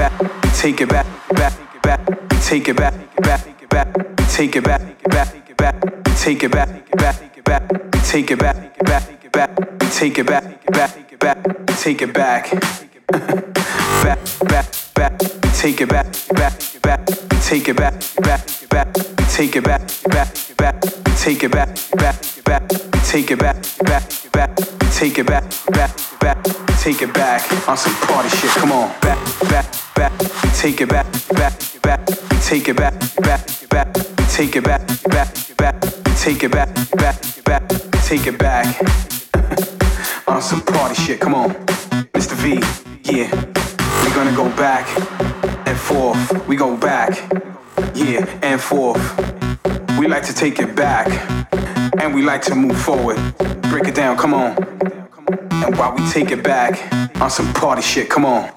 back, take it back, back, back, take it back, back, back, take it back, back, back, take it back, back, back, take it back, back, back, take it back, back, back, take it back, back, back, back, take it back, back, back, take it back, back, back, take it back, back, back, take it back, back, back, take it back, back, back, take it back, back, back, take it back on some party shit. Come on, back, back, back, take it back, back, back, take it back, back, back, take it back, back, back, take it back, back, back, take it back on some party shit. Come on, Mr. V, yeah, we're gonna go back forth. We go back, yeah, and forth. We like to take it back, and we like to move forward. Break it down, come on. And while we take it back on some party shit, come on.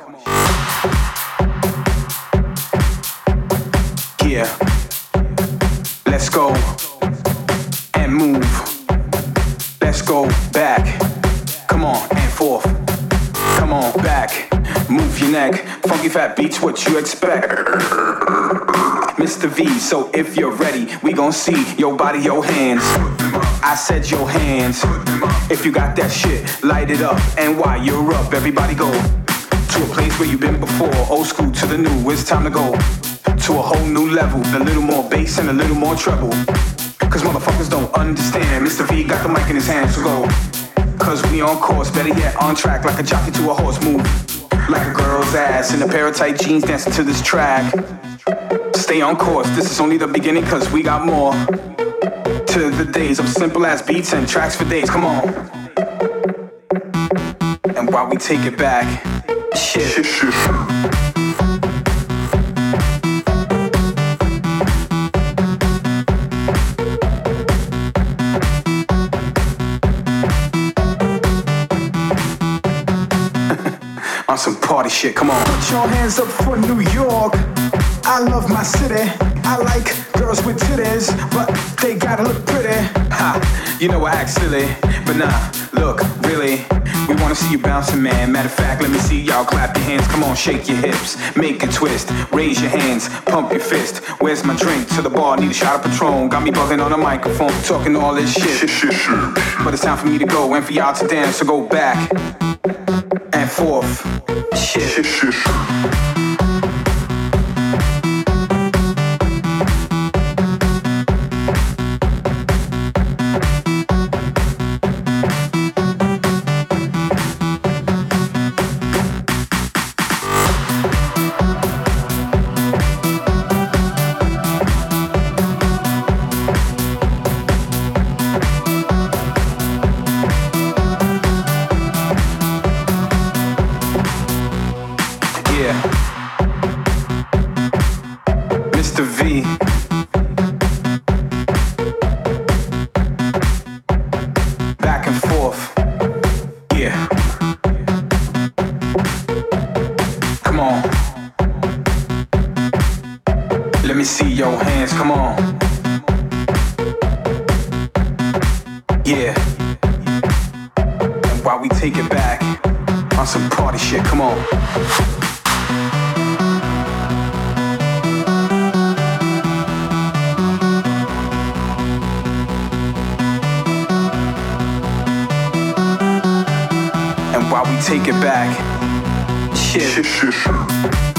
Yeah, let's go and move. Let's go back. Come on and forth. Come on back. Move your neck. Funky fat beats, what you expect? Mr. V, so if you're ready, we gon' see your body, your hands. I said your hands. If you got that shit, light it up. And while you're up, everybody go to a place where you've been before. Old school to the new, it's time to go to a whole new level. A little more bass and a little more treble. Cause motherfuckers don't understand. Mr. V got the mic in his hand, so go. Cause we on course, better yet on track, like a jockey to a horse move. Like a girl's ass in a pair of tight jeans dancing to this track. Stay on course, this is only the beginning, cause we got more. To the days of simple ass beats and tracks for days, come on. And while we take it back, shit. On some party shit. Come on. Put your hands up for New York. I love my city. I like girls with titties, but they gotta look pretty. Ha, you know I act silly, but nah, look, really. We wanna see you bouncing, man. Matter of fact, let me see y'all clap your hands. Come on, shake your hips, make a twist, raise your hands, pump your fist. Where's my drink? To the bar, need a shot of Patron. Got me buzzing on the microphone, talking all this shit. But it's time for me to go and for y'all to dance, so go back and forth. Shit. Yeah. Let me see your hands. Come on. Yeah. And while we take it back on some party shit, come on. And while we take it back, shit. Yeah.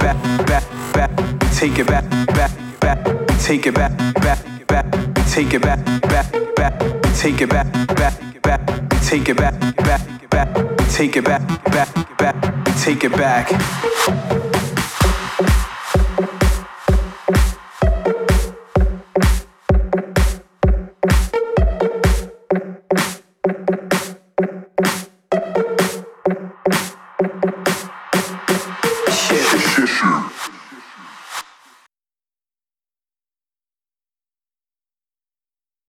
Back, back, back. We take it back, back, back. Take it back, back, back. Take it back, back, back. Take it back, back, back. Take it back, back, back. Take it back, back, back. Take it back.